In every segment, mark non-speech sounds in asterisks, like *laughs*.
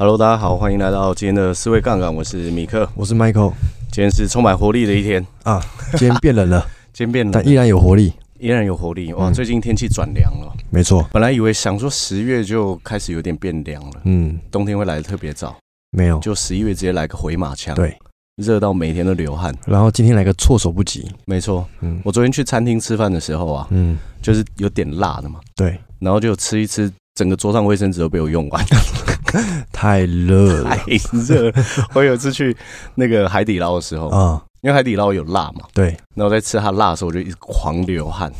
Hello，大家好，欢迎来到今天的思维杠杆，我是米克，我是 Michael。今天是充满活力的一天。啊！今天变冷了，*laughs* 今天变冷，但依然有活力，依然有活力。哇，最近天气转凉了，没错。本来以为想说十月就开始有点变凉了，嗯，冬天会来的特别早，没有，就十一月直接来个回马枪，对，热到每天都流汗。然后今天来个措手不及，没错。嗯，我昨天去餐厅吃饭的时候啊，嗯，就是有点辣的嘛，对，然后就吃一吃，整个桌上卫生纸都被我用完。*laughs* *laughs* 太热了，太热！*laughs* 我有一次去那个海底捞的时候啊，因为海底捞有辣嘛，对。然后在吃它辣的时候，我就一直狂流汗，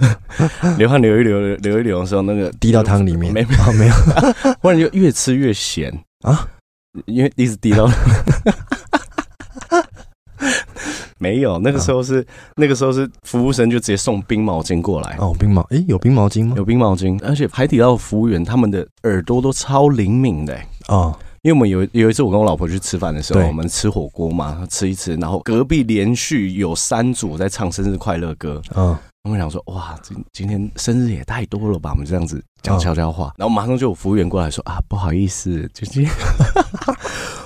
*laughs* 流汗流一流流一流的时候，那个滴到汤里面，没有没。有，忽然就越吃越咸。啊，因为一直滴到。没有，那个时候是、啊、那个时候是服务生就直接送冰毛巾过来。哦，冰毛诶，有冰毛巾吗？有冰毛巾，而且海底捞服务员他们的耳朵都超灵敏的。哦，因为我们有有一次我跟我老婆去吃饭的时候，我们吃火锅嘛，吃一吃，然后隔壁连续有三组在唱生日快乐歌，嗯、哦，我们想说哇，今今天生日也太多了吧，我们这样子讲悄悄话，哦、然后马上就有服务员过来说啊，不好意思，就今天。我 *laughs*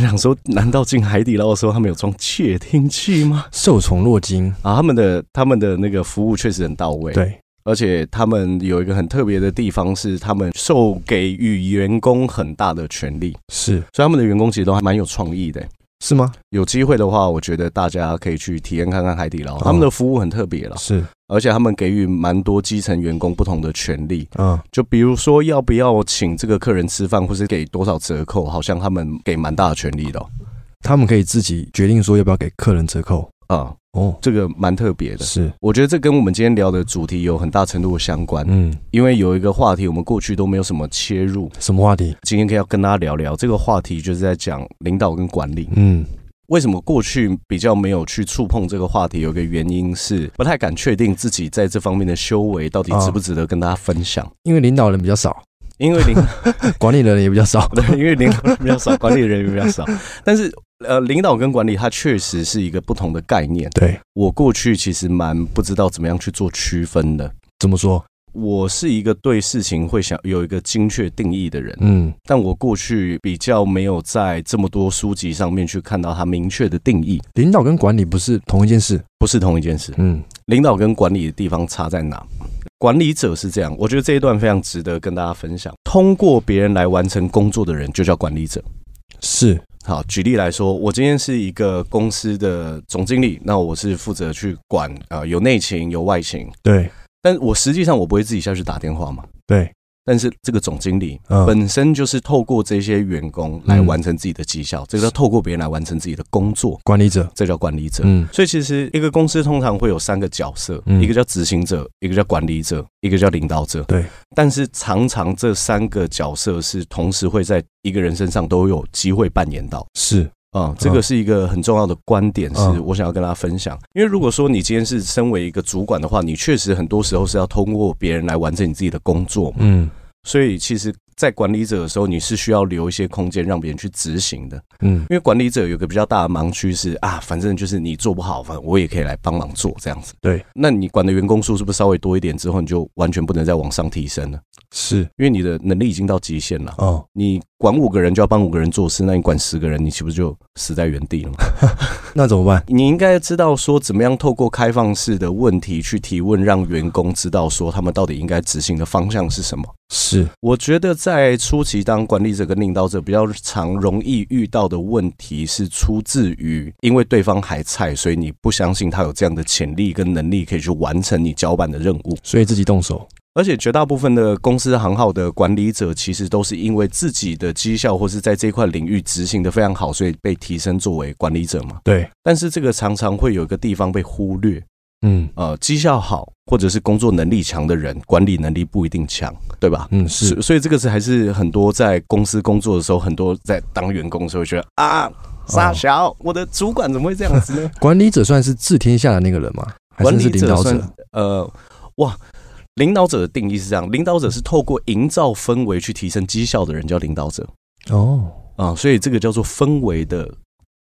想说，难道进海底捞的时候他们有装窃听器吗？受宠若惊啊！他们的他们的那个服务确实很到位，对，而且他们有一个很特别的地方是，他们授给予员工很大的权利，是，所以他们的员工其实都还蛮有创意的。是吗？有机会的话，我觉得大家可以去体验看看海底捞，他们的服务很特别了。是，而且他们给予蛮多基层员工不同的权利。嗯，就比如说要不要请这个客人吃饭，或是给多少折扣，好像他们给蛮大的权利的哦。他们可以自己决定说要不要给客人折扣。啊，哦，这个蛮特别的，是，我觉得这跟我们今天聊的主题有很大程度的相关，嗯，因为有一个话题我们过去都没有什么切入，什么话题？今天可以要跟大家聊聊这个话题，就是在讲领导跟管理，嗯，为什么过去比较没有去触碰这个话题？有一个原因是不太敢确定自己在这方面的修为到底值不值得跟大家分享，因为领导人比较少。因为领 *laughs* 管理的人也比较少，*laughs* 对，因为领导人比较少，管理的人也比较少。但是，呃，领导跟管理它确实是一个不同的概念。对，我过去其实蛮不知道怎么样去做区分的。怎么说？我是一个对事情会想有一个精确定义的人。嗯，但我过去比较没有在这么多书籍上面去看到它明确的定义。领导跟管理不是同一件事，不是同一件事。嗯，领导跟管理的地方差在哪？管理者是这样，我觉得这一段非常值得跟大家分享。通过别人来完成工作的人，就叫管理者。是，好，举例来说，我今天是一个公司的总经理，那我是负责去管啊、呃，有内勤有外勤。对，但我实际上我不会自己下去打电话嘛。对。但是这个总经理本身就是透过这些员工来完成自己的绩效，这个叫透过别人来完成自己的工作。管理者，这叫管理者。嗯，所以其实一个公司通常会有三个角色，一个叫执行者，一个叫管理者，一个叫领导者。对。但是常常这三个角色是同时会在一个人身上都有机会扮演到。是。啊，这个是一个很重要的观点，是我想要跟大家分享。因为如果说你今天是身为一个主管的话，你确实很多时候是要通过别人来完成你自己的工作。嗯，所以其实。在管理者的时候，你是需要留一些空间让别人去执行的，嗯，因为管理者有个比较大的盲区是啊，反正就是你做不好，反正我也可以来帮忙做这样子。对，那你管的员工数是不是稍微多一点之后，你就完全不能再往上提升了？是，因为你的能力已经到极限了。哦，你管五个人就要帮五个人做事，那你管十个人，你岂不是就死在原地了吗？*laughs* 那怎么办？你应该知道说，怎么样透过开放式的问题去提问，让员工知道说他们到底应该执行的方向是什么。是，我觉得在初期当管理者跟领导者比较常容易遇到的问题是出自于，因为对方还菜，所以你不相信他有这样的潜力跟能力可以去完成你交办的任务，所以自己动手。而且绝大部分的公司行号的管理者，其实都是因为自己的绩效或是在这块领域执行的非常好，所以被提升作为管理者嘛。对。但是这个常常会有一个地方被忽略。嗯，呃，绩效好或者是工作能力强的人，管理能力不一定强，对吧？嗯，是，所以这个是还是很多在公司工作的时候，很多在当员工的时候觉得啊，傻小，哦、我的主管怎么会这样子呢？*laughs* 管理者算是治天下的那个人吗？还是，是领导者？者呃，哇，领导者的定义是这样，领导者是透过营造氛围去提升绩效的人叫领导者。哦，啊、呃，所以这个叫做氛围的。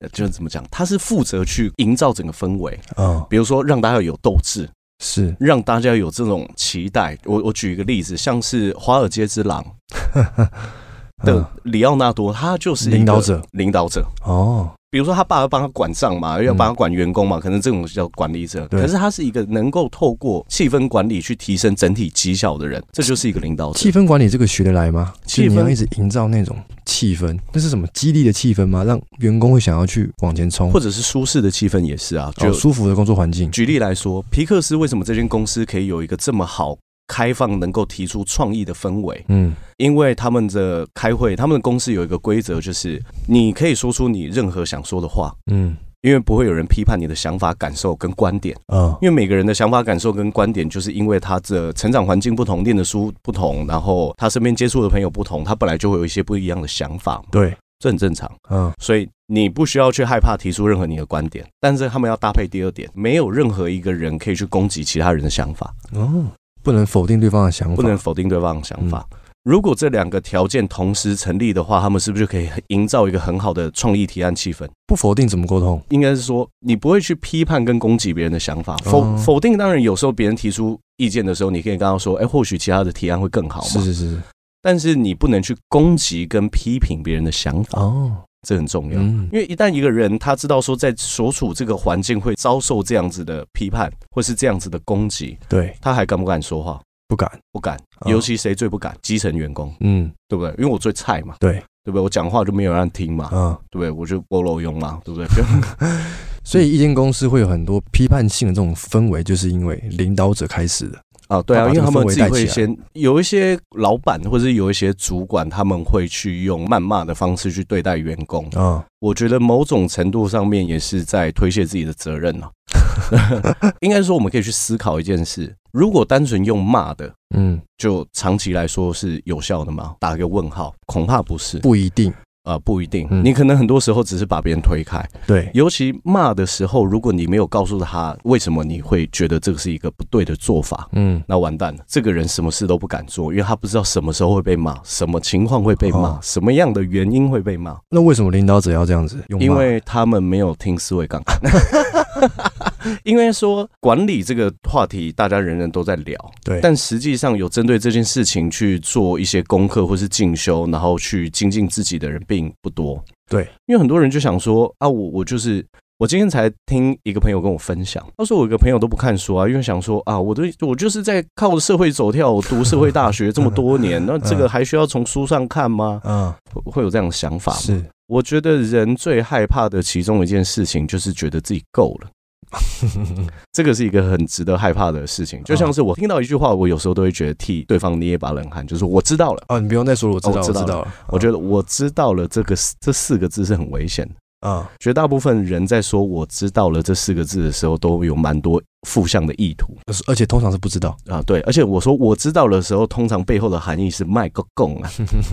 就是怎么讲，他是负责去营造整个氛围啊，比如说让大家有斗志，是让大家有这种期待。我我举一个例子，像是《华尔街之狼 *laughs*》，的里奥纳多，他就是领导者，领导者哦。比如说他爸要帮他管账嘛，要帮他管员工嘛，可能这种叫管理者。可是他是一个能够透过气氛管理去提升整体绩效的人，这就是一个领导者。气氛管理这个学得来吗？气氛要一直营造那种气氛，那是什么激励的气氛吗？让员工会想要去往前冲，或者是舒适的气氛也是啊，就舒服的工作环境。举例来说，皮克斯为什么这间公司可以有一个这么好？开放能够提出创意的氛围，嗯，因为他们的开会，他们的公司有一个规则，就是你可以说出你任何想说的话，嗯，因为不会有人批判你的想法、感受跟观点，嗯，因为每个人的想法、感受跟观点，就是因为他的成长环境不同、念的书不同，然后他身边接触的朋友不同，他本来就会有一些不一样的想法，对，这很正常，嗯，所以你不需要去害怕提出任何你的观点，但是他们要搭配第二点，没有任何一个人可以去攻击其他人的想法，哦。不能否定对方的想法，不能否定对方的想法。嗯、如果这两个条件同时成立的话，他们是不是就可以营造一个很好的创意提案气氛？不否定怎么沟通？应该是说，你不会去批判跟攻击别人的想法。否、哦、否定当然有时候别人提出意见的时候，你可以跟他说：“哎，或许其他的提案会更好嘛。”是是是。但是你不能去攻击跟批评别人的想法哦。这很重要，因为一旦一个人他知道说，在所处这个环境会遭受这样子的批判，或是这样子的攻击，对，他还敢不敢说话？不敢，不敢。尤其谁最不敢？基层员工，嗯，对不对？因为我最菜嘛，对，对不对？我讲话就没有人听嘛，嗯，对不对？我就菠萝用嘛，对不对？*laughs* 所以一间公司会有很多批判性的这种氛围，就是因为领导者开始的。啊，对啊，因为他们自己会先有一些老板或者是有一些主管，他们会去用谩骂的方式去对待员工啊。我觉得某种程度上面也是在推卸自己的责任了。*laughs* 应该说，我们可以去思考一件事：如果单纯用骂的，嗯，就长期来说是有效的吗？打个问号，恐怕不是，不一定。呃，不一定，你可能很多时候只是把别人推开。对，尤其骂的时候，如果你没有告诉他为什么你会觉得这个是一个不对的做法，嗯，那完蛋了，这个人什么事都不敢做，因为他不知道什么时候会被骂，什么情况会被骂，什么样的原因会被骂。那为什么领导者要这样子用？因为他们没有听思维杠杆。*laughs* *laughs* 因为说管理这个话题，大家人人都在聊，对，但实际上有针对这件事情去做一些功课或是进修，然后去精进自己的人并不多。对，因为很多人就想说啊，我我就是我今天才听一个朋友跟我分享，他说我一个朋友都不看书啊，因为想说啊，我都我就是在靠着社会走跳，我读社会大学这么多年，那这个还需要从书上看吗？嗯，会有这样的想法吗？是，我觉得人最害怕的其中一件事情就是觉得自己够了。*laughs* 这个是一个很值得害怕的事情，就像是我听到一句话，我有时候都会觉得替对方捏一把冷汗，就是我知道了。哦，你不用再说了，我知道，我知道了。我觉得我知道了，这个这四个字是很危险的。啊，绝大部分人在说“我知道了”这四个字的时候，都有蛮多负向的意图，而且通常是不知道啊。对，而且我说“我知道了”的时候，通常背后的含义是卖个供啊，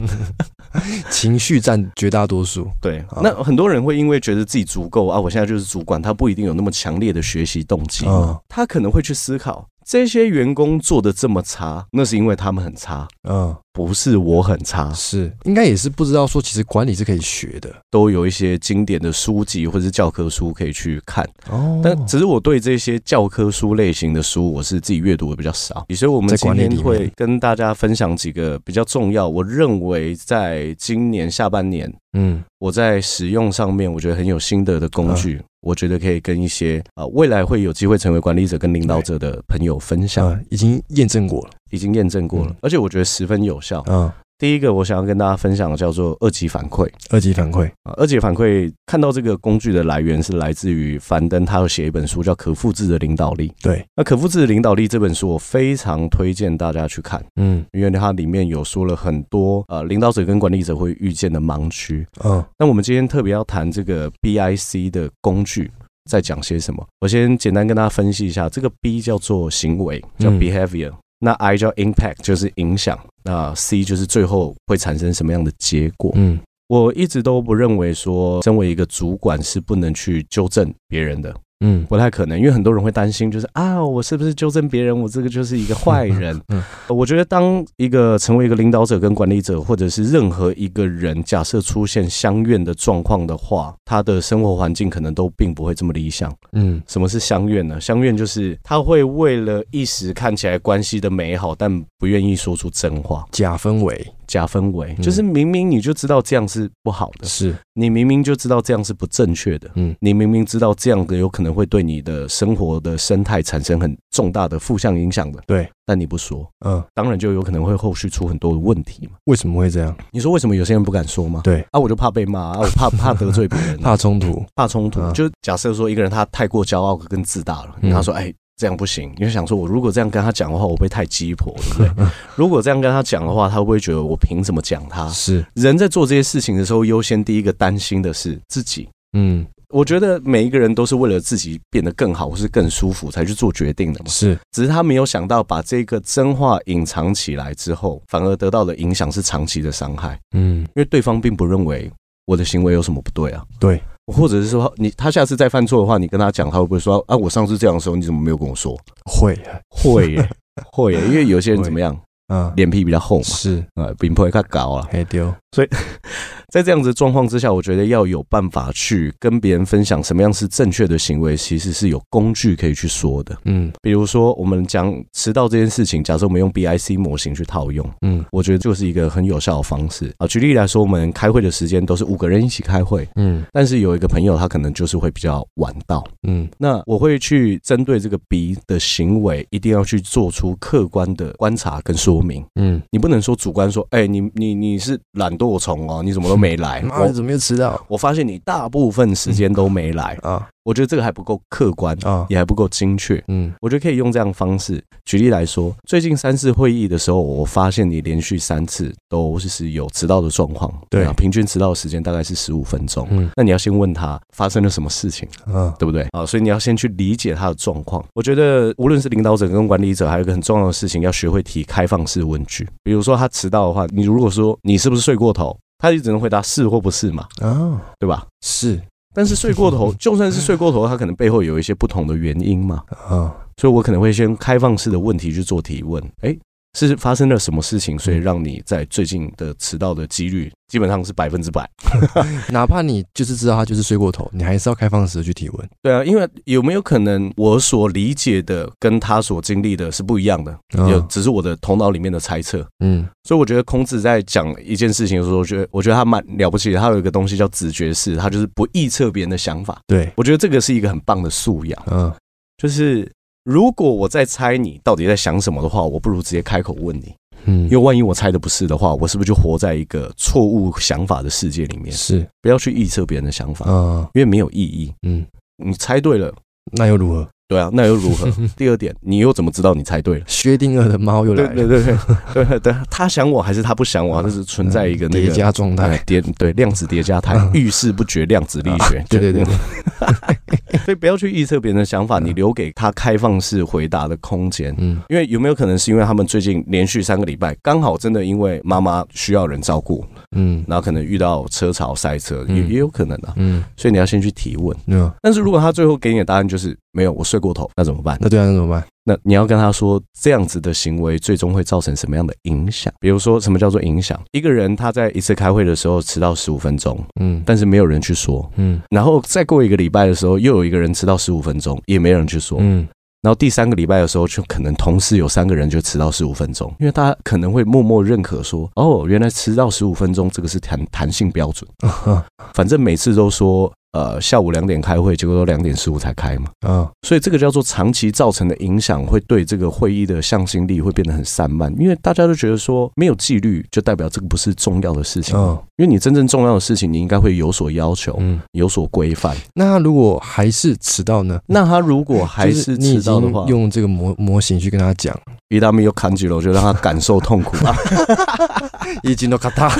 *laughs* *laughs* 情绪占绝大多数。对，那很多人会因为觉得自己足够啊，我现在就是主管，他不一定有那么强烈的学习动机，他可能会去思考。这些员工做的这么差，那是因为他们很差，嗯，不是我很差，是。应该也是不知道说，其实管理是可以学的，都有一些经典的书籍或者是教科书可以去看。哦。但只是我对这些教科书类型的书，我是自己阅读的比较少，所以我们今天会跟大家分享几个比较重要，我认为在今年下半年，嗯，我在使用上面我觉得很有心得的工具。嗯我觉得可以跟一些啊、呃、未来会有机会成为管理者跟领导者的朋友分享，嗯、已经验证过了，已经验证过了，嗯、而且我觉得十分有效。嗯。第一个我想要跟大家分享的叫做二级反馈。二级反馈啊，二级反馈看到这个工具的来源是来自于樊登，他有写一本书叫《可复制的领导力》。对，那《可复制的领导力》这本书我非常推荐大家去看，嗯，因为它里面有说了很多呃领导者跟管理者会遇见的盲区。嗯，那我们今天特别要谈这个 BIC 的工具在讲些什么？我先简单跟大家分析一下，这个 B 叫做行为，叫 behavior。嗯那 I 叫 impact，就是影响。那 C 就是最后会产生什么样的结果？嗯，我一直都不认为说，身为一个主管是不能去纠正别人的。嗯，不太可能，因为很多人会担心，就是啊，我是不是纠正别人，我这个就是一个坏人。嗯，我觉得当一个成为一个领导者跟管理者，或者是任何一个人，假设出现相怨的状况的话，他的生活环境可能都并不会这么理想。嗯，什么是相怨呢？相怨就是他会为了一时看起来关系的美好，但不愿意说出真话，假氛围。假氛围，就是明明你就知道这样是不好的，是你明明就知道这样是不正确的，嗯，你明明知道这样的有可能会对你的生活的生态产生很重大的负向影响的，对，但你不说，嗯，当然就有可能会后续出很多的问题嘛。为什么会这样？你说为什么有些人不敢说吗？对，啊，我就怕被骂 *laughs* 啊，我怕怕得罪别人，怕冲突，怕冲突。就假设说一个人他太过骄傲跟自大了，他说，哎。这样不行，你就想说，我如果这样跟他讲的话，我会太鸡婆，对不对？*laughs* 如果这样跟他讲的话，他会不会觉得我凭什么讲他？是人在做这些事情的时候，优先第一个担心的是自己。嗯，我觉得每一个人都是为了自己变得更好或是更舒服才去做决定的嘛。是，只是他没有想到把这个真话隐藏起来之后，反而得到的影响是长期的伤害。嗯，因为对方并不认为我的行为有什么不对啊。对。或者是说，你他下次再犯错的话，你跟他讲，他会不会说啊？我上次这样的时候，你怎么没有跟我说？会会耶 *laughs* 会耶，因为有些人怎么样？嗯，脸皮比较厚嘛，是呃，比不会太高了，黑丢。所以在这样子的状况之下，我觉得要有办法去跟别人分享什么样是正确的行为，其实是有工具可以去说的。嗯，比如说我们讲迟到这件事情，假设我们用 BIC 模型去套用，嗯，我觉得就是一个很有效的方式啊。举例来说，我们开会的时间都是五个人一起开会，嗯，但是有一个朋友他可能就是会比较晚到，嗯，那我会去针对这个 B 的行为，一定要去做出客观的观察跟说明，嗯，你。不能说主观说，哎、欸，你你你是懒惰虫哦，你怎么都没来？妈的，怎么又迟到？我发现你大部分时间都没来啊。我觉得这个还不够客观啊，也还不够精确。嗯，我觉得可以用这样的方式举例来说。最近三次会议的时候，我发现你连续三次都是有迟到的状况。对啊，平均迟到的时间大概是十五分钟。嗯，那你要先问他发生了什么事情，嗯，对不对？啊，所以你要先去理解他的状况。我觉得无论是领导者跟管理者，还有一个很重要的事情，要学会提开放式问句。比如说他迟到的话，你如果说你是不是睡过头，他就只能回答是或不是嘛。哦，对吧？是。但是睡过头，*laughs* 就算是睡过头，他可能背后有一些不同的原因嘛。啊，所以我可能会先开放式的问题去做提问。哎，是发生了什么事情，所以让你在最近的迟到的几率基本上是百分之百？*laughs* 哪怕你就是知道他就是睡过头，你还是要开放式的去提问。对啊，因为有没有可能我所理解的跟他所经历的是不一样的？有，只是我的头脑里面的猜测。嗯。所以我觉得孔子在讲一件事情的时候，我觉得我觉得他蛮了不起的。他有一个东西叫直觉式，他就是不臆测别人的想法。对，我觉得这个是一个很棒的素养。嗯，就是如果我在猜你到底在想什么的话，我不如直接开口问你。嗯，因为万一我猜的不是的话，我是不是就活在一个错误想法的世界里面？是，不要去臆测别人的想法。嗯，因为没有意义。嗯，你猜对了，那又如何？对啊，那又如何？*laughs* 第二点，你又怎么知道你猜对了？薛定谔的猫又来了。对对对对对对，他想我还是他不想我？这是存在一个那个叠加状态，叠对量子叠加态，遇事不决量子力学。对对对，所以不要去预测别人的想法，你留给他开放式回答的空间。嗯，因为有没有可能是因为他们最近连续三个礼拜刚好真的因为妈妈需要人照顾，嗯，然后可能遇到车潮塞车，也也有可能啊。嗯，所以你要先去提问。嗯，但是如果他最后给你的答案就是没有，我睡过头，那怎么办？那对啊，那怎么办？那你要跟他说，这样子的行为最终会造成什么样的影响？比如说，什么叫做影响？一个人他在一次开会的时候迟到十五分钟，嗯，但是没有人去说，嗯，然后再过一个礼拜的时候，又有一个人迟到十五分钟，也没人去说，嗯，然后第三个礼拜的时候，就可能同时有三个人就迟到十五分钟，因为大家可能会默默认可说，哦，原来迟到十五分钟这个是弹弹性标准，*laughs* 反正每次都说。呃，下午两点开会，结果都两点十五才开嘛。啊，所以这个叫做长期造成的影响，会对这个会议的向心力会变得很散漫，因为大家都觉得说没有纪律，就代表这个不是重要的事情。嗯，因为你真正重要的事情，你应该会有所要求，嗯，有所规范。那他如果还是迟到呢？那他如果还是迟到的话，用这个模模型去跟他讲，伊达米又砍几了，就让他感受痛苦啊。*laughs* 已经都卡他，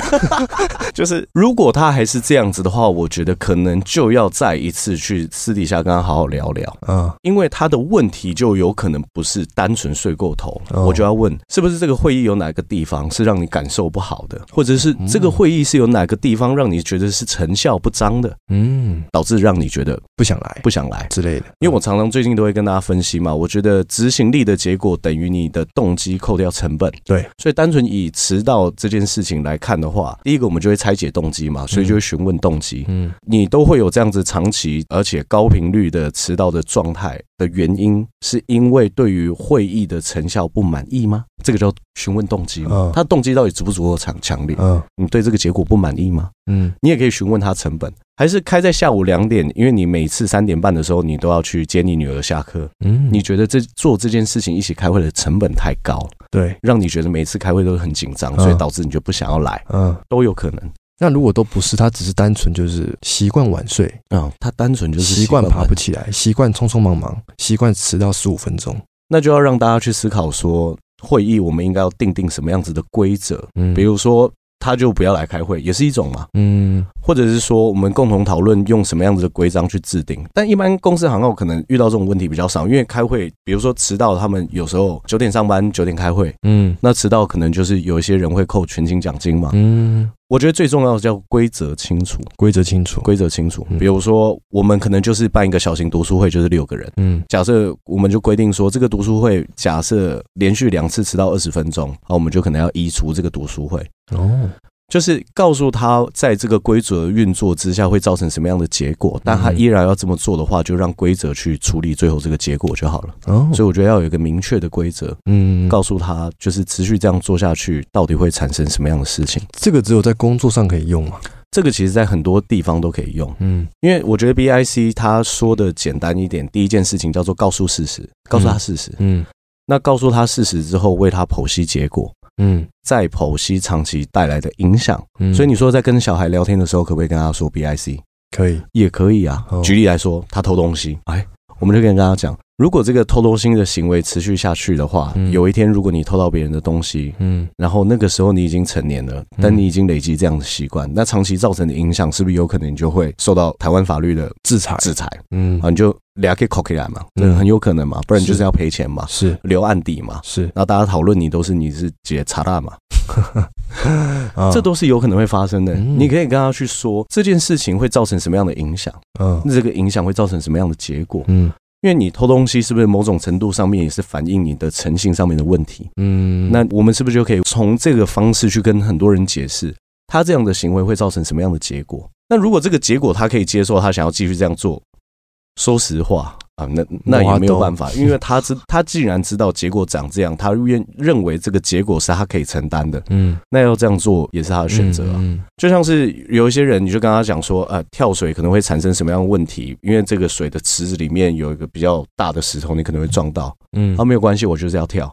*laughs* 就是如果他还是这样子的话，我觉得可能就要再一次去私底下跟他好好聊聊。嗯，因为他的问题就有可能不是单纯睡过头，哦、我就要问是不是这个会议有哪个地方是让你感受不好的，或者是这个会议是有哪个地方让你觉得是成效不彰的，嗯，导致让你觉得不想来、不想来。之类的。因为我常常最近都会跟大家分析嘛，我觉得执行力的结果等于你的动机扣掉成本，对，所以单纯以迟到这件事情来看的话，第一个我们就会拆解动机嘛，所以就会询问动机，嗯，你都会有这样子长期而且高频率的迟到的状态的原因，是因为对于会议的成效不满意吗？这个叫询问动机嘛？嗯、他动机到底足不足够强强烈？嗯，你对这个结果不满意吗？嗯，你也可以询问他成本，还是开在下午两点，因为你每次三点半的时候你都要去接你女儿下课。嗯，你觉得这做这件事情一起开会的成本太高，对，让你觉得每次开会都很紧张，所以导致你就不想要来。嗯，都有可能。那如果都不是，他只是单纯就是习惯晚睡。啊、嗯，他单纯就是习惯爬不起来，习惯匆匆忙忙，习惯迟到十五分钟，那就要让大家去思考说，会议我们应该要定定什么样子的规则，嗯，比如说。他就不要来开会，也是一种嘛。嗯，或者是说，我们共同讨论用什么样子的规章去制定。但一般公司行号可能遇到这种问题比较少，因为开会，比如说迟到，他们有时候九点上班，九点开会。嗯，那迟到可能就是有一些人会扣全勤奖金嘛。嗯，我觉得最重要的叫规则清楚，规则清楚，规则清楚。比如说，我们可能就是办一个小型读书会，就是六个人。嗯，假设我们就规定说，这个读书会假设连续两次迟到二十分钟，好，我们就可能要移除这个读书会。哦。就是告诉他，在这个规则运作之下会造成什么样的结果，但他依然要这么做的话，就让规则去处理最后这个结果就好了。哦，所以我觉得要有一个明确的规则，嗯，告诉他就是持续这样做下去，到底会产生什么样的事情。这个只有在工作上可以用吗？这个其实在很多地方都可以用，嗯，因为我觉得 BIC 他说的简单一点，第一件事情叫做告诉事实，告诉他事实，嗯，那告诉他事实之后，为他剖析结果。嗯，再剖析长期带来的影响。嗯，所以你说在跟小孩聊天的时候，可不可以跟他说 BIC？可以，也可以啊。举例来说，他偷东西，哎，我们就跟他讲。如果这个偷东西的行为持续下去的话，嗯、有一天如果你偷到别人的东西，嗯，然后那个时候你已经成年了，但你已经累积这样的习惯，嗯、那长期造成的影响是不是有可能你就会受到台湾法律的制裁？制裁，嗯，啊，你就俩可以扣起来嘛，这很有可能嘛，不然就是要赔钱嘛，是留案底嘛，是，然后大家讨论你都是你是解查大嘛，*laughs* 这都是有可能会发生的。嗯、你可以跟他去说这件事情会造成什么样的影响，嗯，那这个影响会造成什么样的结果，嗯。因为你偷东西，是不是某种程度上面也是反映你的诚信上面的问题？嗯，那我们是不是就可以从这个方式去跟很多人解释，他这样的行为会造成什么样的结果？那如果这个结果他可以接受，他想要继续这样做，说实话。啊，那那也没有办法，因为他知他既然知道结果长这样，他愿认为这个结果是他可以承担的，嗯，那要这样做也是他的选择啊。嗯，就像是有一些人，你就跟他讲说，呃，跳水可能会产生什么样的问题？因为这个水的池子里面有一个比较大的石头，你可能会撞到，嗯，啊没有关系，我就是要跳。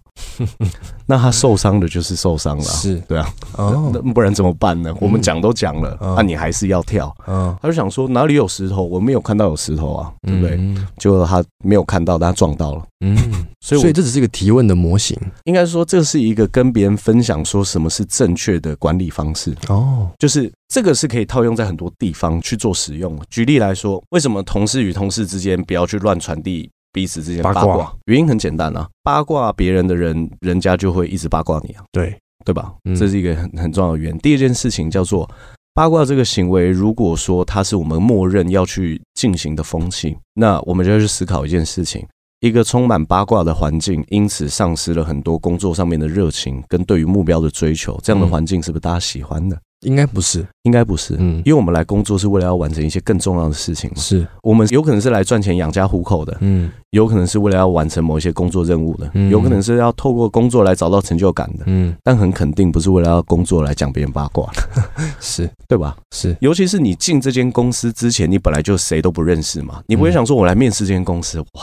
*laughs* 那他受伤的就是受伤了，是对啊，哦，那不然怎么办呢？我们讲都讲了，那你还是要跳，嗯，他就想说哪里有石头？我没有看到有石头啊，对不对？就。他没有看到，但他撞到了。嗯，所以，所以这只是一个提问的模型。应该说，这是一个跟别人分享说什么是正确的管理方式。哦，就是这个是可以套用在很多地方去做使用。举例来说，为什么同事与同事之间不要去乱传递彼此之间八卦？原因很简单啊，八卦别人的人，人家就会一直八卦你啊。对，对吧？这是一个很很重要的原因。第二件事情叫做。八卦这个行为，如果说它是我们默认要去进行的风气，那我们就要去思考一件事情：一个充满八卦的环境，因此丧失了很多工作上面的热情跟对于目标的追求，这样的环境是不是大家喜欢的？应该不是，应该不是，嗯，因为我们来工作是为了要完成一些更重要的事情嘛。是。我们有可能是来赚钱养家糊口的，嗯，有可能是为了要完成某一些工作任务的，嗯，有可能是要透过工作来找到成就感的，嗯，但很肯定不是为了要工作来讲别人八卦。的，*laughs* 是。对吧？是，尤其是你进这间公司之前，你本来就谁都不认识嘛，你不会想说我来面试这间公司，哇。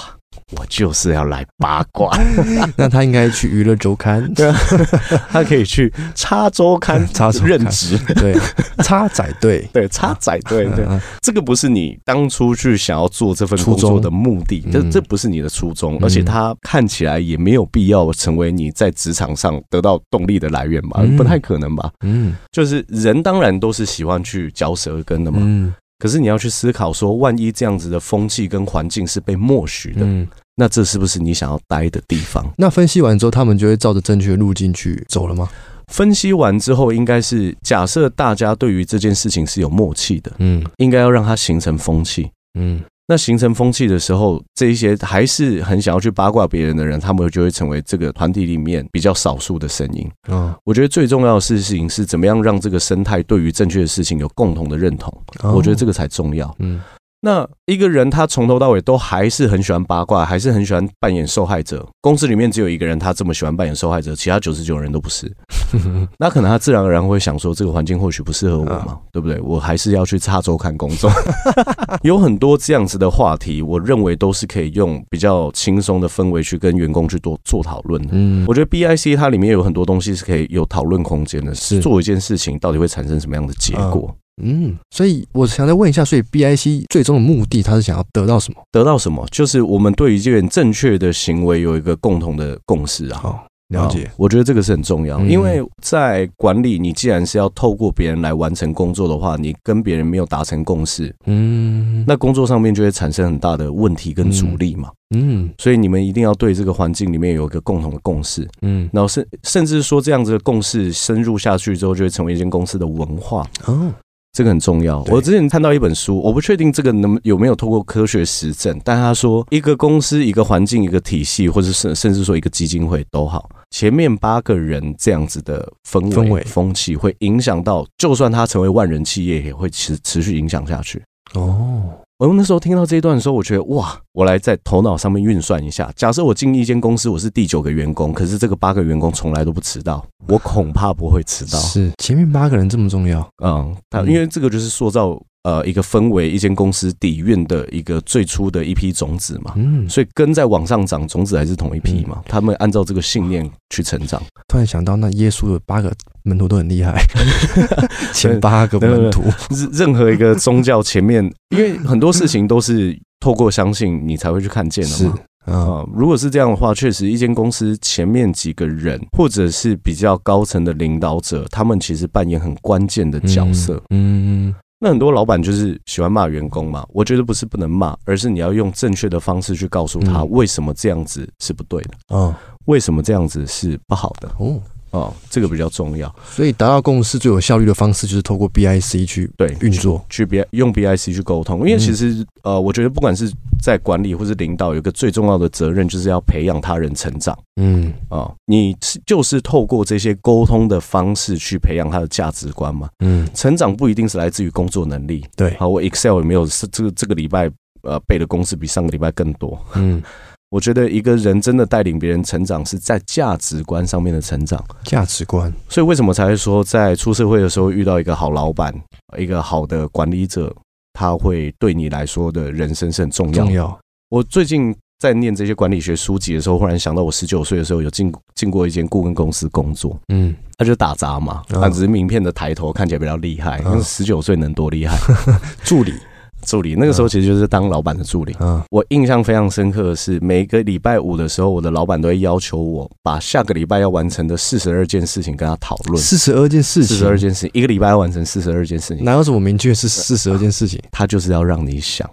我就是要来八卦，*laughs* 那他应该去娱乐周刊，*laughs* 对啊，*laughs* 他可以去插周刊，叉任职，对，插仔队，对，插仔队，对，这个不是你当初去想要做这份工作的目的，这这不是你的初衷，而且他看起来也没有必要成为你在职场上得到动力的来源吧，不太可能吧，嗯，就是人当然都是喜欢去嚼舌根的嘛，嗯。可是你要去思考说，万一这样子的风气跟环境是被默许的，嗯，那这是不是你想要待的地方？那分析完之后，他们就会照着正确的路径去走了吗？分析完之后，应该是假设大家对于这件事情是有默契的，嗯，应该要让它形成风气，嗯。那形成风气的时候，这一些还是很想要去八卦别人的人，他们就会成为这个团体里面比较少数的声音。嗯，我觉得最重要的事情是怎么样让这个生态对于正确的事情有共同的认同。我觉得这个才重要。嗯，那一个人他从头到尾都还是很喜欢八卦，还是很喜欢扮演受害者。公司里面只有一个人他这么喜欢扮演受害者，其他九十九人都不是。*laughs* 那可能他自然而然会想说，这个环境或许不适合我嘛，啊、*laughs* 对不对？我还是要去插周看工作。*laughs* 有很多这样子的话题，我认为都是可以用比较轻松的氛围去跟员工去多做讨论。嗯，我觉得 BIC 它里面有很多东西是可以有讨论空间的，是做一件事情到底会产生什么样的结果。啊嗯，所以我想再问一下，所以 BIC 最终的目的，他是想要得到什么？得到什么？就是我们对于这件正确的行为有一个共同的共识啊。好，了解。我觉得这个是很重要，因为在管理，你既然是要透过别人来完成工作的话，你跟别人没有达成共识，嗯，那工作上面就会产生很大的问题跟阻力嘛。嗯，所以你们一定要对这个环境里面有一个共同的共识。嗯，然后甚甚至说这样子的共识深入下去之后，就会成为一间公司的文化。哦。这个很重要。我之前看到一本书，我不确定这个能有没有透过科学实证，但他说一个公司、一个环境、一个体系，或者甚甚至说一个基金会都好，前面八个人这样子的氛围、风气，会影响到，就算他成为万人企业，也会持持续影响下去。哦。我那时候听到这一段的时候，我觉得哇，我来在头脑上面运算一下。假设我进一间公司，我是第九个员工，可是这个八个员工从来都不迟到，我恐怕不会迟到。是前面八个人这么重要？嗯，因为这个就是塑造。呃，一个氛围，一间公司底蕴的一个最初的一批种子嘛，嗯，所以根在往上长，种子还是同一批嘛，嗯、他们按照这个信念去成长。突然想到，那耶稣的八个门徒都很厉害，*laughs* 前八个门徒，任何一个宗教前面，因为很多事情都是透过相信你才会去看见的嘛。啊、呃，如果是这样的话，确实一间公司前面几个人，或者是比较高层的领导者，他们其实扮演很关键的角色。嗯。嗯那很多老板就是喜欢骂员工嘛，我觉得不是不能骂，而是你要用正确的方式去告诉他为什么这样子是不对的，嗯，为什么这样子是不好的，哦。哦，这个比较重要，所以达到共识最有效率的方式就是透过 BIC 去对运作，去 B 用 BIC 去沟通。因为其实呃，我觉得不管是在管理或是领导，有个最重要的责任就是要培养他人成长。嗯啊，你就是透过这些沟通的方式去培养他的价值观嘛。嗯，成长不一定是来自于工作能力。对，好，我 Excel 有没有是这个这个礼拜呃背的公式比上个礼拜更多？嗯。我觉得一个人真的带领别人成长，是在价值观上面的成长。价值观，所以为什么才会说，在出社会的时候遇到一个好老板，一个好的管理者，他会对你来说的人生是很重要。重要。我最近在念这些管理学书籍的时候，忽然想到，我十九岁的时候有进进过一间顾问公司工作。嗯，他就打杂嘛，他只是名片的抬头看起来比较厉害，但是十九岁能多厉害？*laughs* 助理。助理那个时候其实就是当老板的助理。嗯，我印象非常深刻的是，每个礼拜五的时候，我的老板都会要求我把下个礼拜要完成的四十二件事情跟他讨论。四十二件事情，四十二件事情，一个礼拜要完成四十二件事情，哪有什么明确是四十二件事情？他就是要让你想。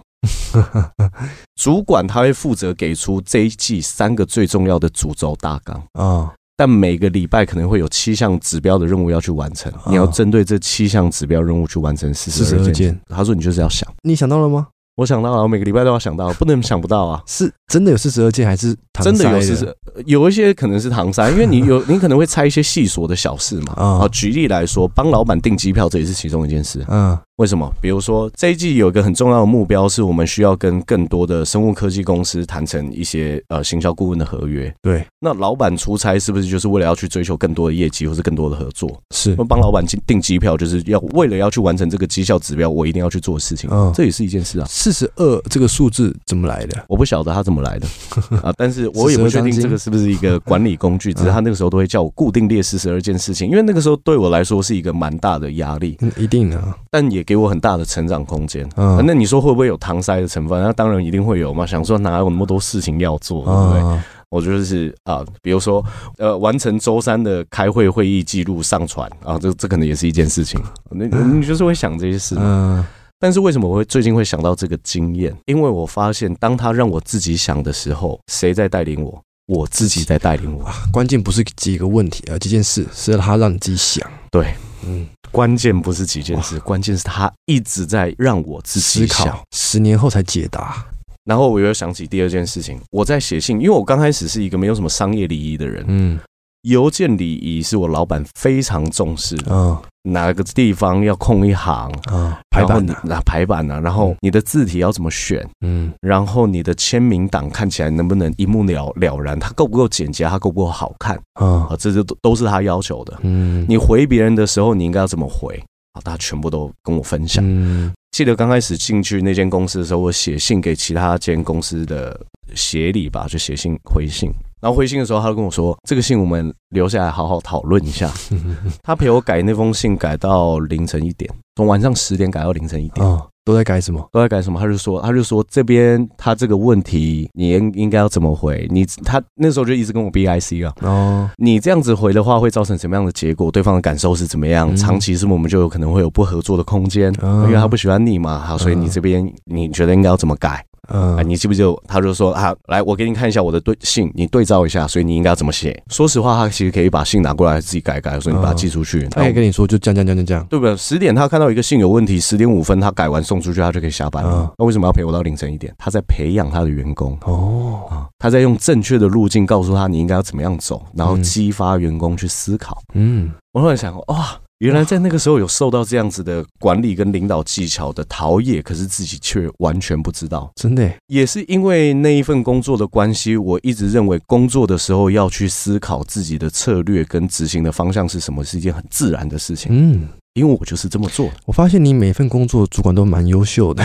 *laughs* 主管他会负责给出这一季三个最重要的主轴大纲啊。但每个礼拜可能会有七项指标的任务要去完成，你要针对这七项指标任务去完成四十二件。他说：“你就是要想，你想到了吗？”我想到了，我每个礼拜都要想到，不能想不到啊！是真的有四十二件，还是真的有四十？有一些可能是唐山，因为你有你可能会猜一些细琐的小事嘛。啊，举例来说，帮老板订机票，这也是其中一件事。嗯。为什么？比如说这一季有一个很重要的目标，是我们需要跟更多的生物科技公司谈成一些呃行销顾问的合约。对，那老板出差是不是就是为了要去追求更多的业绩，或是更多的合作？是，我帮老板订机票，就是要为了要去完成这个绩效指标，我一定要去做事情。嗯，这也是一件事啊。四十二这个数字怎么来的？我不晓得它怎么来的 *laughs* 啊，但是我也不确定这个是不是一个管理工具。*laughs* 只是他那个时候都会叫我固定列四十二件事情，因为那个时候对我来说是一个蛮大的压力。嗯，一定的，但也给我很大的成。长空间，嗯，那你说会不会有搪塞的成分？那当然一定会有嘛。想说哪有那么多事情要做，对不对？我觉得是啊，比如说呃，完成周三的开会会议记录上传啊，这这可能也是一件事情。你你就是会想这些事，嗯。但是为什么我会最近会想到这个经验？因为我发现，当他让我自己想的时候，谁在带领我？我自己在带领我。关键不是几个问题啊，几件事，是他让你自己想。对，嗯。关键不是几件事，关键是他一直在让我自己想，思考，十年后才解答。然后我又想起第二件事情，我在写信，因为我刚开始是一个没有什么商业利益的人，嗯，邮件礼仪是我老板非常重视的。嗯，哪个地方要空一行啊？排版啊，排版啊，然后你的字体要怎么选？嗯，然后你的签名档看起来能不能一目了了然？它够不够简洁？它够不够好看？啊，这些都都是他要求的。嗯，你回别人的时候，你应该要怎么回？啊，大家全部都跟我分享。嗯，记得刚开始进去那间公司的时候，我写信给其他间公司的协理吧，就写信回信。然后回信的时候，他就跟我说：“这个信我们留下来好好讨论一下。*laughs* ”他陪我改那封信，改到凌晨一点，从晚上十点改到凌晨一点。哦，都在改什么？都在改什么？他就说：“他就说这边他这个问题，你应应该要怎么回？你他那时候就一直跟我 B I C 啊。哦，你这样子回的话，会造成什么样的结果？对方的感受是怎么样？长期是不是我们就有可能会有不合作的空间？因为他不喜欢你嘛。好，所以你这边你觉得应该要怎么改？”嗯，你记不记得？他就说啊，来，我给你看一下我的对信，你对照一下，所以你应该要怎么写？说实话，他其实可以把信拿过来自己改改，所以你把它寄出去。他可以跟你说，就这样这样这样这样，对不对？十点他看到一个信有问题，十点五分他改完送出去，他就可以下班了。那为什么要陪我到凌晨一点？他在培养他的员工哦，啊，他在用正确的路径告诉他你应该要怎么样走，然后激发员工去思考。嗯，我突然想，哇。原来在那个时候有受到这样子的管理跟领导技巧的陶冶，可是自己却完全不知道。真的，也是因为那一份工作的关系，我一直认为工作的时候要去思考自己的策略跟执行的方向是什么，是一件很自然的事情。嗯，因为我就是这么做。我发现你每份工作主管都蛮优秀的，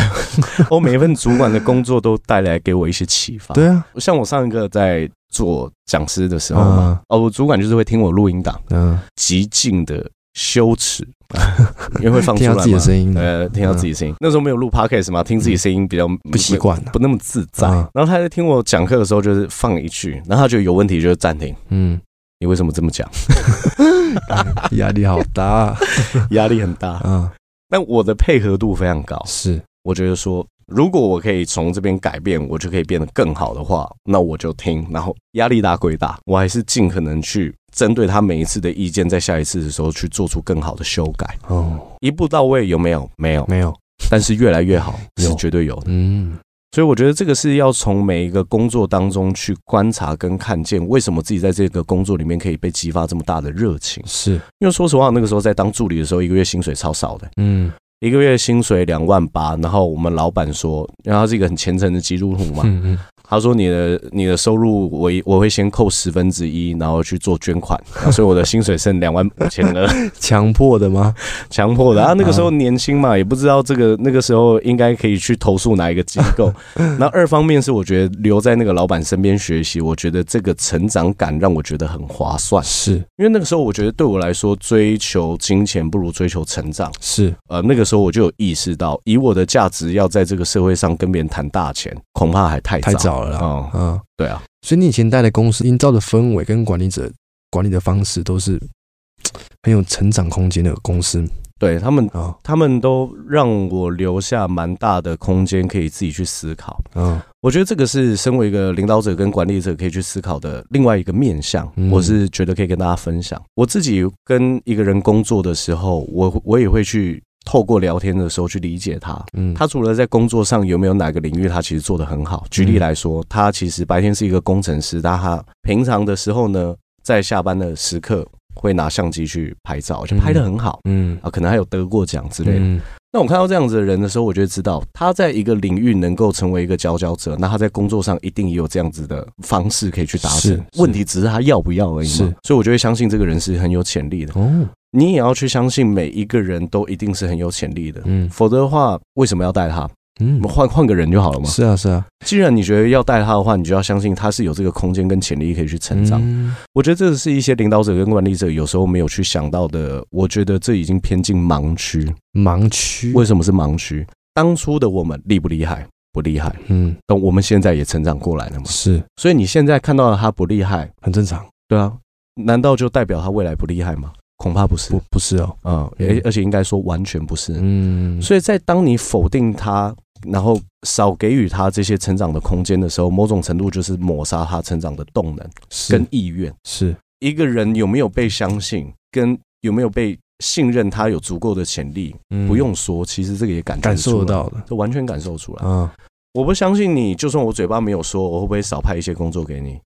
我 *laughs* 每一份主管的工作都带来给我一些启发。对啊，像我上一个在做讲师的时候嘛，哦，我主管就是会听我录音档，嗯，极尽的。羞耻，*laughs* 因为会放出来，听到自己的声音，呃，听到自己声音。那时候没有录 podcast 嘛，听自己声音比较不习惯，不那么自在。然后他在听我讲课的时候，就是放一句，然后他觉得有问题，就暂停。嗯，你为什么这么讲？*laughs* 压力好大，*laughs* 压力很大。嗯，但我的配合度非常高。是，我觉得说，如果我可以从这边改变，我就可以变得更好的话，那我就听。然后压力大归大，我还是尽可能去。针对他每一次的意见，在下一次的时候去做出更好的修改。哦，一步到位有没有？没有，没有。但是越来越好是绝对有的。嗯，所以我觉得这个是要从每一个工作当中去观察跟看见，为什么自己在这个工作里面可以被激发这么大的热情？是因为说实话，那个时候在当助理的时候，一个月薪水超少的。嗯，一个月薪水两万八，然后我们老板说，因为他是一个很虔诚的基督徒嘛。嗯嗯。他说：“你的你的收入，我我会先扣十分之一，然后去做捐款，*laughs* 所以我的薪水剩两万五千了。*laughs* 强迫的吗？强迫的啊！那个时候年轻嘛，也不知道这个那个时候应该可以去投诉哪一个机构。*laughs* 那二方面是我觉得留在那个老板身边学习，我觉得这个成长感让我觉得很划算。是因为那个时候我觉得对我来说，追求金钱不如追求成长。是呃，那个时候我就有意识到，以我的价值要在这个社会上跟别人谈大钱，恐怕还太太早。”哦，嗯，对啊，所以你以前待的公司营造的氛围跟管理者管理的方式都是 *tsk* 很有成长空间的公司，对他们，他们都让我留下蛮大的空间可以自己去思考。嗯，我觉得这个是身为一个领导者跟管理者可以去思考的另外一个面向，我是觉得可以跟大家分享。我自己跟一个人工作的时候，我我也会去。透过聊天的时候去理解他，嗯，他除了在工作上有没有哪个领域他其实做得很好？举例来说，他其实白天是一个工程师，但他平常的时候呢，在下班的时刻会拿相机去拍照，就拍得很好，嗯啊，可能还有得过奖之类的。那我看到这样子的人的时候，我就知道他在一个领域能够成为一个佼佼者，那他在工作上一定也有这样子的方式可以去达成。问题只是他要不要而已。是，所以我就会相信这个人是很有潜力的。哦。你也要去相信每一个人都一定是很有潜力的，嗯，否则的话，为什么要带他？嗯，我们换换个人就好了嘛。是啊，是啊。既然你觉得要带他的话，你就要相信他是有这个空间跟潜力可以去成长。嗯，我觉得这是一些领导者跟管理者有时候没有去想到的。我觉得这已经偏进盲区。盲区？为什么是盲区？当初的我们厉不厉害？不厉害。嗯，但我们现在也成长过来了嘛。是。所以你现在看到他不厉害，很正常。对啊，难道就代表他未来不厉害吗？恐怕不是，不不是哦，嗯，而而且应该说完全不是，嗯，所以在当你否定他，然后少给予他这些成长的空间的时候，某种程度就是抹杀他成长的动能跟意愿。是。一个人有没有被相信，跟有没有被信任，他有足够的潜力，不用说，其实这个也感感受到的，就完全感受出来。嗯，我不相信你，就算我嘴巴没有说，我会不会少派一些工作给你？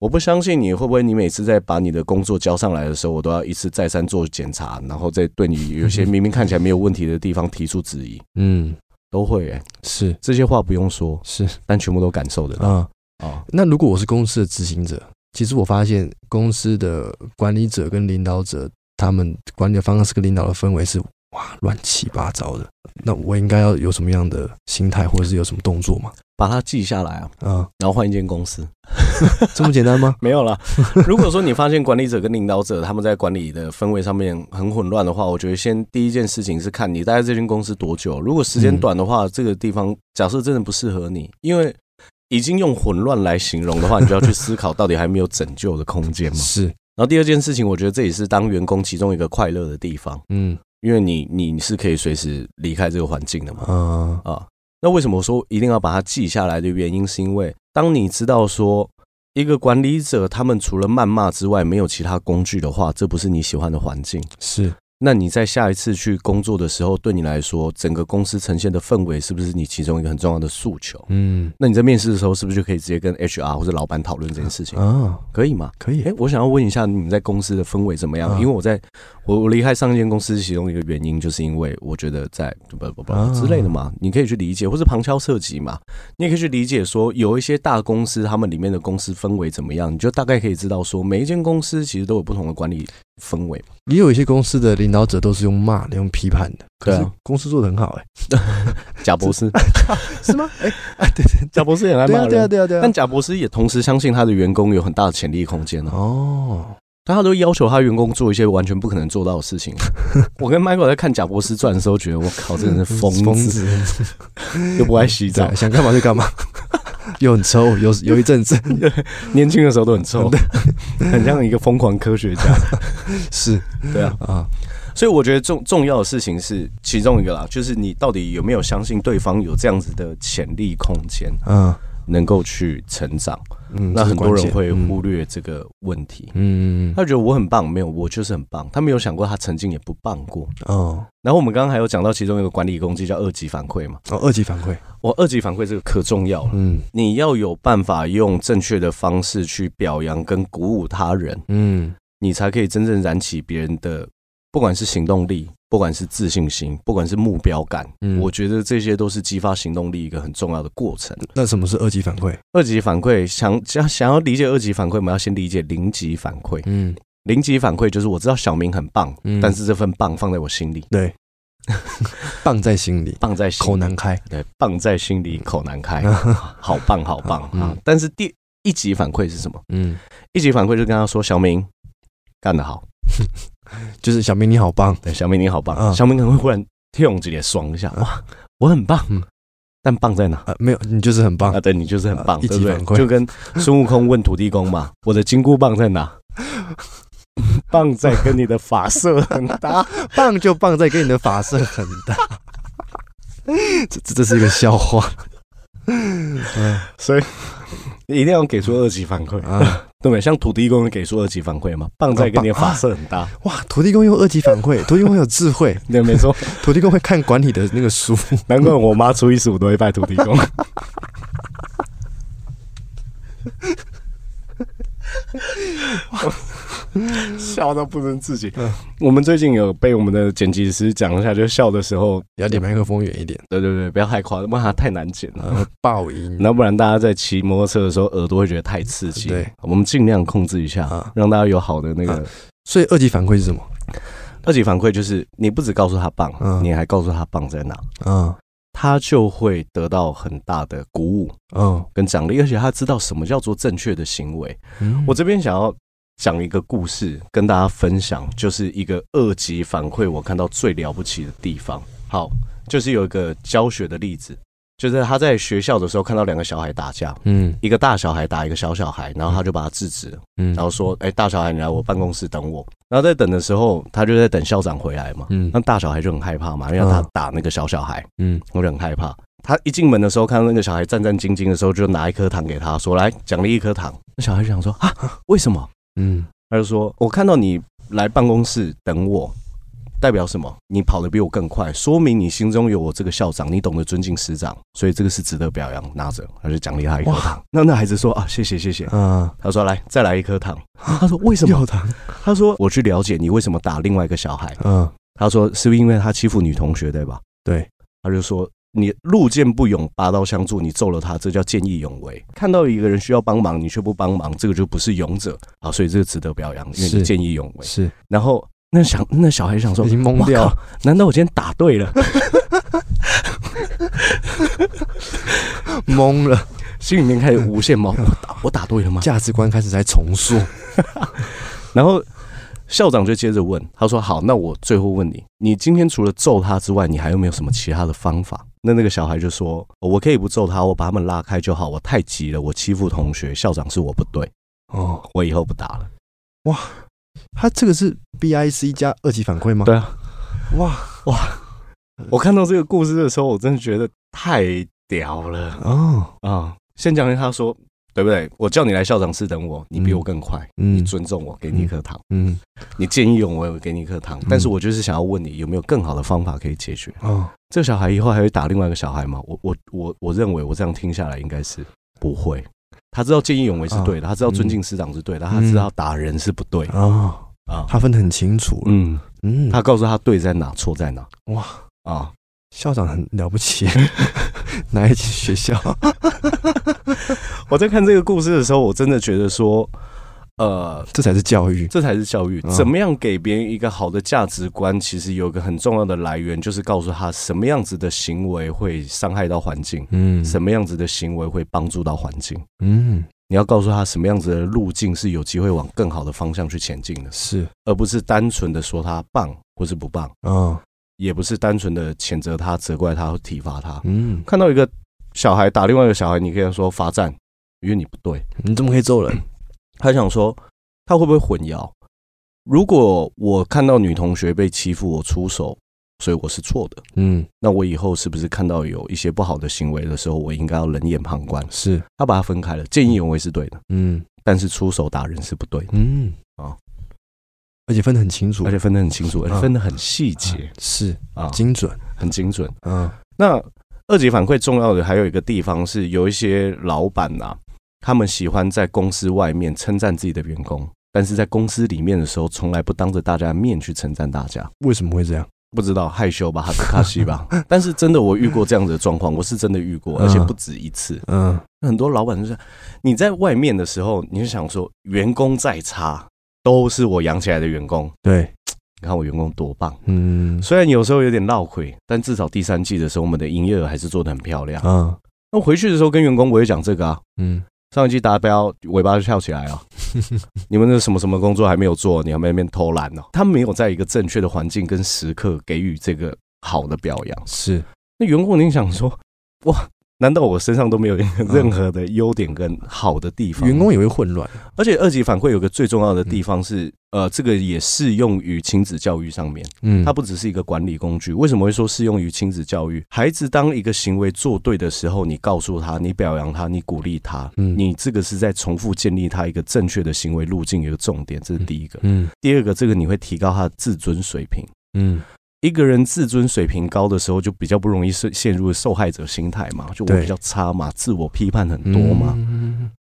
我不相信你会不会，你每次在把你的工作交上来的时候，我都要一次再三做检查，然后再对你有些明明看起来没有问题的地方提出质疑。嗯，都会哎、欸，是这些话不用说，是，但全部都感受得到。啊、嗯哦，那如果我是公司的执行者，其实我发现公司的管理者跟领导者，他们管理的方式跟领导的氛围是哇乱七八糟的。那我应该要有什么样的心态，或者是有什么动作吗？把它记下来啊，嗯，然后换一间公司，*laughs* *laughs* 这么简单吗？*laughs* 没有了。如果说你发现管理者跟领导者他们在管理的氛围上面很混乱的话，我觉得先第一件事情是看你待在这间公司多久。如果时间短的话，这个地方假设真的不适合你，因为已经用混乱来形容的话，你就要去思考到底还没有拯救的空间嘛。是。然后第二件事情，我觉得这也是当员工其中一个快乐的地方，嗯，因为你你是可以随时离开这个环境的嘛，啊啊。那为什么说一定要把它记下来的原因，是因为当你知道说一个管理者他们除了谩骂之外没有其他工具的话，这不是你喜欢的环境。是。那你在下一次去工作的时候，对你来说，整个公司呈现的氛围是不是你其中一个很重要的诉求？嗯，那你在面试的时候，是不是就可以直接跟 HR 或者老板讨论这件事情？啊，可以吗？可以。哎，我想要问一下，你们在公司的氛围怎么样？因为我在我我离开上一间公司，其中一个原因就是因为我觉得在不不不之类的嘛，你可以去理解，或是旁敲侧击嘛，你也可以去理解说，有一些大公司他们里面的公司氛围怎么样，你就大概可以知道说，每一间公司其实都有不同的管理氛围。也有一些公司的领导者都是用骂的、用批判的，可是公司做的很好哎、欸。*laughs* 贾博士 *laughs* 是吗？哎 *laughs* 哎，对对，贾博士也来骂人，对啊对啊对啊。但贾博士也同时相信他的员工有很大的潜力空间哦。但他都要求他员工做一些完全不可能做到的事情。我跟 Michael 在看《贾博士传》的时候，觉得我靠，这人是疯疯子，又不爱洗澡，想干嘛就干嘛。又很臭，*laughs* 有有一阵子，*laughs* 年轻的时候都很臭，*laughs* 很像一个疯狂科学家。是，对啊，啊，所以我觉得重重要的事情是其中一个啦，就是你到底有没有相信对方有这样子的潜力空间，嗯，能够去成长。嗯，那很多人会忽略这个问题。嗯，他觉得我很棒，没有，我就是很棒。他没有想过他曾经也不棒过。哦，然后我们刚刚还有讲到其中一个管理攻击叫二级反馈嘛？哦，二级反馈，我二级反馈这个可重要了。嗯，你要有办法用正确的方式去表扬跟鼓舞他人。嗯，你才可以真正燃起别人的，不管是行动力。不管是自信心，不管是目标感，嗯，我觉得这些都是激发行动力一个很重要的过程。那什么是二级反馈？二级反馈想想想要理解二级反馈，我们要先理解零级反馈。嗯，零级反馈就是我知道小明很棒，嗯，但是这份棒放在我心里。*laughs* 对，棒在心里，棒在口难开。对，棒在心里口难开。好棒，好棒啊！但是第一级反馈是什么？嗯，一级反馈就跟他说：“小明干得好。” *laughs* *laughs* 就是小明你好棒，对，小明你好棒，嗯、小明可能会忽然跳起来爽一下，哇，我很棒，嗯、但棒在哪？呃，没有，你就是很棒。啊，对，你就是很棒，一级反馈，就跟孙悟空问土地公嘛，*laughs* 我的金箍棒在哪？棒在跟你的发色很搭，*laughs* 棒就棒在跟你的发色很搭，这这这是一个笑话，嗯，所以。一定要给出二级反馈啊，对不对？像土地公给出二级反馈嘛，棒在跟你的发色很搭。哇，土地公用二级反馈，*laughs* 土地公有智慧，对，没错，土地公会看管理的那个书，难怪我妈初一十五都会拜土地公。*laughs* *laughs* 笑到不能自己。我们最近有被我们的剪辑师讲一下，就笑的时候要离麦克风远一点。对对对，不要太夸张，不然它太难剪了，*laughs* 爆音。那不然大家在骑摩托车的时候耳朵会觉得太刺激。对，我们尽量控制一下，让大家有好的那个。所以二级反馈是什么？二级反馈就是你不只告诉他棒，你还告诉他棒在哪，嗯，他就会得到很大的鼓舞，嗯，跟奖励，而且他知道什么叫做正确的行为。我这边想要。讲一个故事跟大家分享，就是一个二级反馈，我看到最了不起的地方。好，就是有一个教学的例子，就是他在学校的时候看到两个小孩打架，嗯，一个大小孩打一个小小孩，然后他就把他制止了，嗯，然后说，哎，大小孩你来我办公室等我。然后在等的时候，他就在等校长回来嘛，嗯，那大小孩就很害怕嘛，因为他打那个小小孩，嗯，我就很害怕。他一进门的时候，看到那个小孩战战兢兢的时候，就拿一颗糖给他说，来奖励一颗糖。那小孩就想说啊，为什么？嗯，他就说：“我看到你来办公室等我，代表什么？你跑得比我更快，说明你心中有我这个校长，你懂得尊敬师长，所以这个是值得表扬。拿着，他就奖励他一颗糖。那那孩子说啊，谢谢谢谢。嗯，他说来再来一颗糖。他说为什么？*laughs* 糖？他说我去了解你为什么打另外一个小孩。嗯，他说是不是因为他欺负女同学对吧？对，他就说。你路见不勇，拔刀相助，你揍了他，这叫见义勇为。看到一个人需要帮忙，你却不帮忙，这个就不是勇者啊！所以这个值得表扬，因为你见义勇为。是。然后那想那小孩想说，已经懵掉，难道我今天打对了？懵了，心里面开始无限毛。我打我打对了吗？价值观开始在重塑。*laughs* 然后。校长就接着问，他说：“好，那我最后问你，你今天除了揍他之外，你还有没有什么其他的方法？”那那个小孩就说：“我可以不揍他，我把他们拉开就好。我太急了，我欺负同学，校长是我不对。哦，我以后不打了。”哇，他这个是 B I C 加二级反馈吗？对啊。哇哇，我看到这个故事的时候，我真的觉得太屌了。哦啊，先讲一下他说。对不对？我叫你来校长室等我，你比我更快，嗯、你尊重我，给你一颗糖，嗯，你见义勇为，我给你一颗糖。嗯、但是我就是想要问你，有没有更好的方法可以解决？哦，这个小孩以后还会打另外一个小孩吗？我我我我认为我这样听下来应该是不会。他知道见义勇为是对的，他知道尊敬师长是对的，他知道打人是不对的啊啊，他分得很清楚。嗯嗯，他告诉他对在哪，错在哪。哇啊！校长很了不起，*laughs* 哪一间学校？我在看这个故事的时候，我真的觉得说，呃，这才是教育，这才是教育。怎么样给别人一个好的价值观？其实有一个很重要的来源，就是告诉他什么样子的行为会伤害到环境，嗯，什么样子的行为会帮助到环境，嗯，你要告诉他什么样子的路径是有机会往更好的方向去前进的，是，而不是单纯的说他棒或是不棒，嗯。也不是单纯的谴责他、责怪他或体罚他。嗯，看到一个小孩打另外一个小孩，你可以说罚站，因为你不对，你怎么可以揍人？*clears throat* 他想说，他会不会混淆？如果我看到女同学被欺负，我出手，所以我是错的。嗯，那我以后是不是看到有一些不好的行为的时候，我应该要冷眼旁观？是，他把它分开了，见义勇为是对的。嗯，但是出手打人是不对的。嗯，啊。而且分得很清楚，而且分得很清楚，而且分得很细节，是啊，精准，很精准。嗯，那二级反馈重要的还有一个地方是，有一些老板呐，他们喜欢在公司外面称赞自己的员工，但是在公司里面的时候，从来不当着大家的面去称赞大家。为什么会这样？不知道，害羞吧，哈斯卡西吧。*laughs* 但是真的，我遇过这样子的状况，我是真的遇过，而且不止一次。嗯，很多老板就是你在外面的时候，你就想说，员工再差。都是我养起来的员工，对，你看我员工多棒，嗯，虽然有时候有点闹亏，但至少第三季的时候，我们的营业额还是做得很漂亮，嗯，那回去的时候跟员工我也讲这个啊，嗯，上一季达标，尾巴就翘起来了，*laughs* 你们的什么什么工作还没有做，你还没那边偷懒呢？他没有在一个正确的环境跟时刻给予这个好的表扬，是，那员工你想说，哇。难道我身上都没有任何的优点跟好的地方？员工也会混乱。而且二级反馈有个最重要的地方是，呃，这个也适用于亲子教育上面。嗯，它不只是一个管理工具。为什么会说适用于亲子教育？孩子当一个行为做对的时候，你告诉他，你表扬他，你鼓励他，嗯，你这个是在重复建立他一个正确的行为路径，一个重点，这是第一个。嗯，第二个，这个你会提高他的自尊水平。嗯。一个人自尊水平高的时候，就比较不容易陷陷入受害者心态嘛，就我比较差嘛，自我批判很多嘛。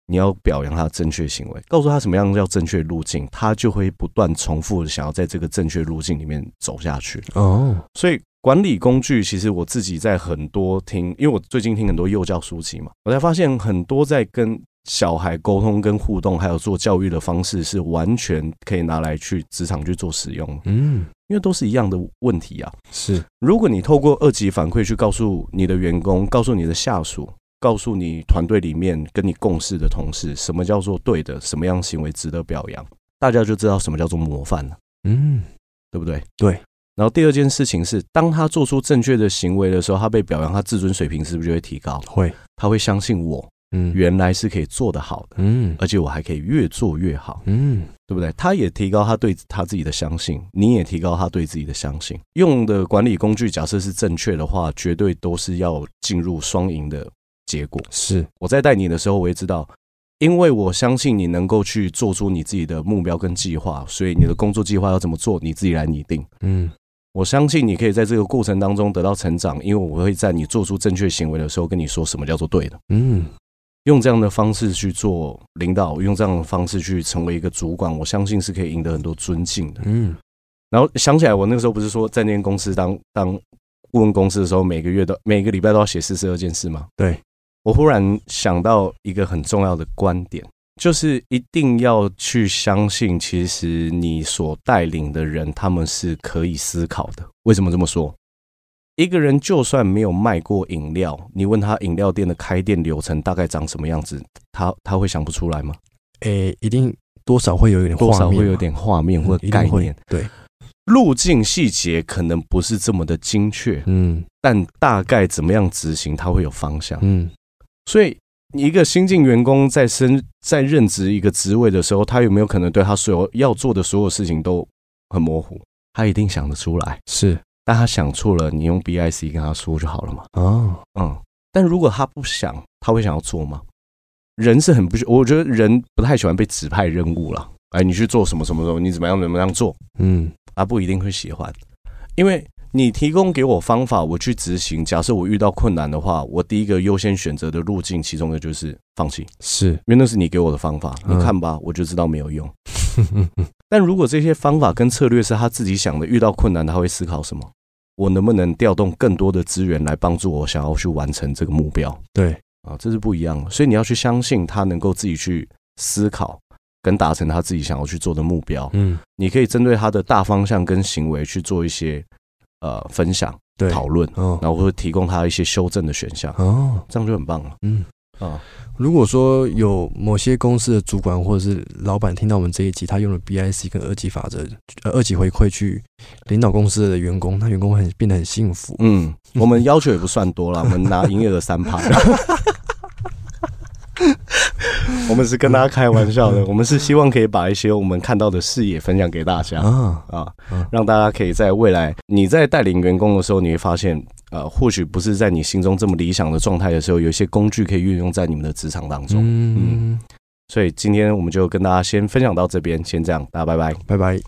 你要表扬他的正确行为，告诉他什么样叫正确路径，他就会不断重复的想要在这个正确路径里面走下去。哦，所以管理工具其实我自己在很多听，因为我最近听很多幼教书籍嘛，我才发现很多在跟小孩沟通跟互动，还有做教育的方式是完全可以拿来去职场去做使用。嗯。因为都是一样的问题啊，是。如果你透过二级反馈去告诉你的员工、告诉你的下属、告诉你团队里面跟你共事的同事，什么叫做对的，什么样行为值得表扬，大家就知道什么叫做模范了。嗯，对不对？对。然后第二件事情是，当他做出正确的行为的时候，他被表扬，他自尊水平是不是就会提高？会，他会相信我。嗯，原来是可以做得好的，嗯，而且我还可以越做越好，嗯，对不对？他也提高他对他自己的相信，你也提高他对自己的相信。用的管理工具假设是正确的话，绝对都是要进入双赢的结果。是我在带你的时候，我也知道，因为我相信你能够去做出你自己的目标跟计划，所以你的工作计划要怎么做，你自己来拟定，嗯。我相信你可以在这个过程当中得到成长，因为我会在你做出正确行为的时候跟你说什么叫做对的。嗯，用这样的方式去做领导，用这样的方式去成为一个主管，我相信是可以赢得很多尊敬的。嗯，然后想起来，我那个时候不是说在那间公司当当顾问公司的时候，每个月都每个礼拜都要写四十二件事吗？对。我忽然想到一个很重要的观点，就是一定要去相信，其实你所带领的人他们是可以思考的。为什么这么说？一个人就算没有卖过饮料，你问他饮料店的开店流程大概长什么样子，他他会想不出来吗？诶，一定多少会有一点，多少会有点画面或者概念。对，路径细节可能不是这么的精确，嗯，但大概怎么样执行，他会有方向，嗯。所以，一个新进员工在升在任职一个职位的时候，他有没有可能对他所有要做的所有事情都很模糊？他一定想得出来，是。但他想错了，你用 BIC 跟他说就好了嘛。哦，嗯。但如果他不想，他会想要做吗？人是很不，我觉得人不太喜欢被指派任务了。哎，你去做什么什么什么，你怎么样怎么样做？嗯，他不一定会喜欢，因为。你提供给我方法，我去执行。假设我遇到困难的话，我第一个优先选择的路径，其中的就是放弃。是，因为那是你给我的方法。你看吧，我就知道没有用。*laughs* 但如果这些方法跟策略是他自己想的，遇到困难他会思考什么？我能不能调动更多的资源来帮助我想要去完成这个目标？对，啊，这是不一样的。所以你要去相信他能够自己去思考，跟达成他自己想要去做的目标。嗯，你可以针对他的大方向跟行为去做一些。呃，分享、讨论，然后会提供他一些修正的选项，哦，这样就很棒了。嗯啊，如果说有某些公司的主管或者是老板听到我们这一集，他用了 BIC 跟二级法则、呃二级回馈去领导公司的员工，那员工会很变得很幸福。嗯，*laughs* 我们要求也不算多了，我们拿营业额三趴。*laughs* 我们是跟大家开玩笑的，我们是希望可以把一些我们看到的视野分享给大家啊啊，让大家可以在未来你在带领员工的时候，你会发现，呃，或许不是在你心中这么理想的状态的时候，有一些工具可以运用在你们的职场当中。嗯，所以今天我们就跟大家先分享到这边，先这样，大家拜拜，拜拜。